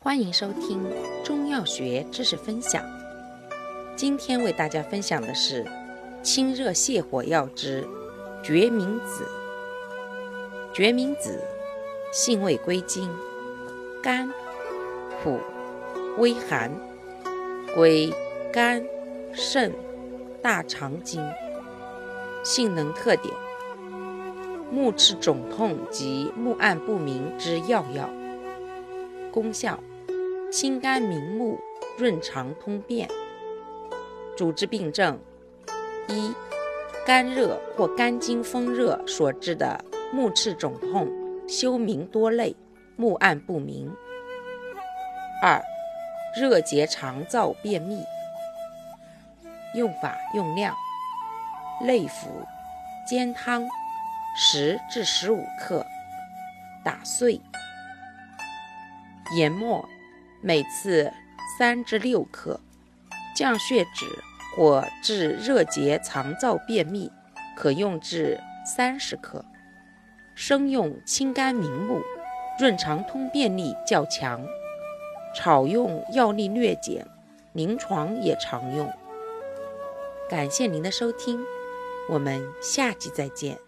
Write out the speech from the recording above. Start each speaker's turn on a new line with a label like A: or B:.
A: 欢迎收听中药学知识分享。今天为大家分享的是清热泻火药之决明子。决明子性味归经：甘、苦、微寒，归肝、肾、大肠经。性能特点：目赤肿痛及目暗不明之要药。功效：清肝明目，润肠通便。主治病症：一、肝热或肝经风热所致的目赤肿痛、休明多泪、目暗不明；二、热结肠燥便秘。用法用量：内服，煎汤，十至十五克，打碎。研末，每次三至六克，降血脂或治热结肠燥便秘，可用至三十克。生用清肝明目，润肠通便力较强；炒用药力略减，临床也常用。感谢您的收听，我们下期再见。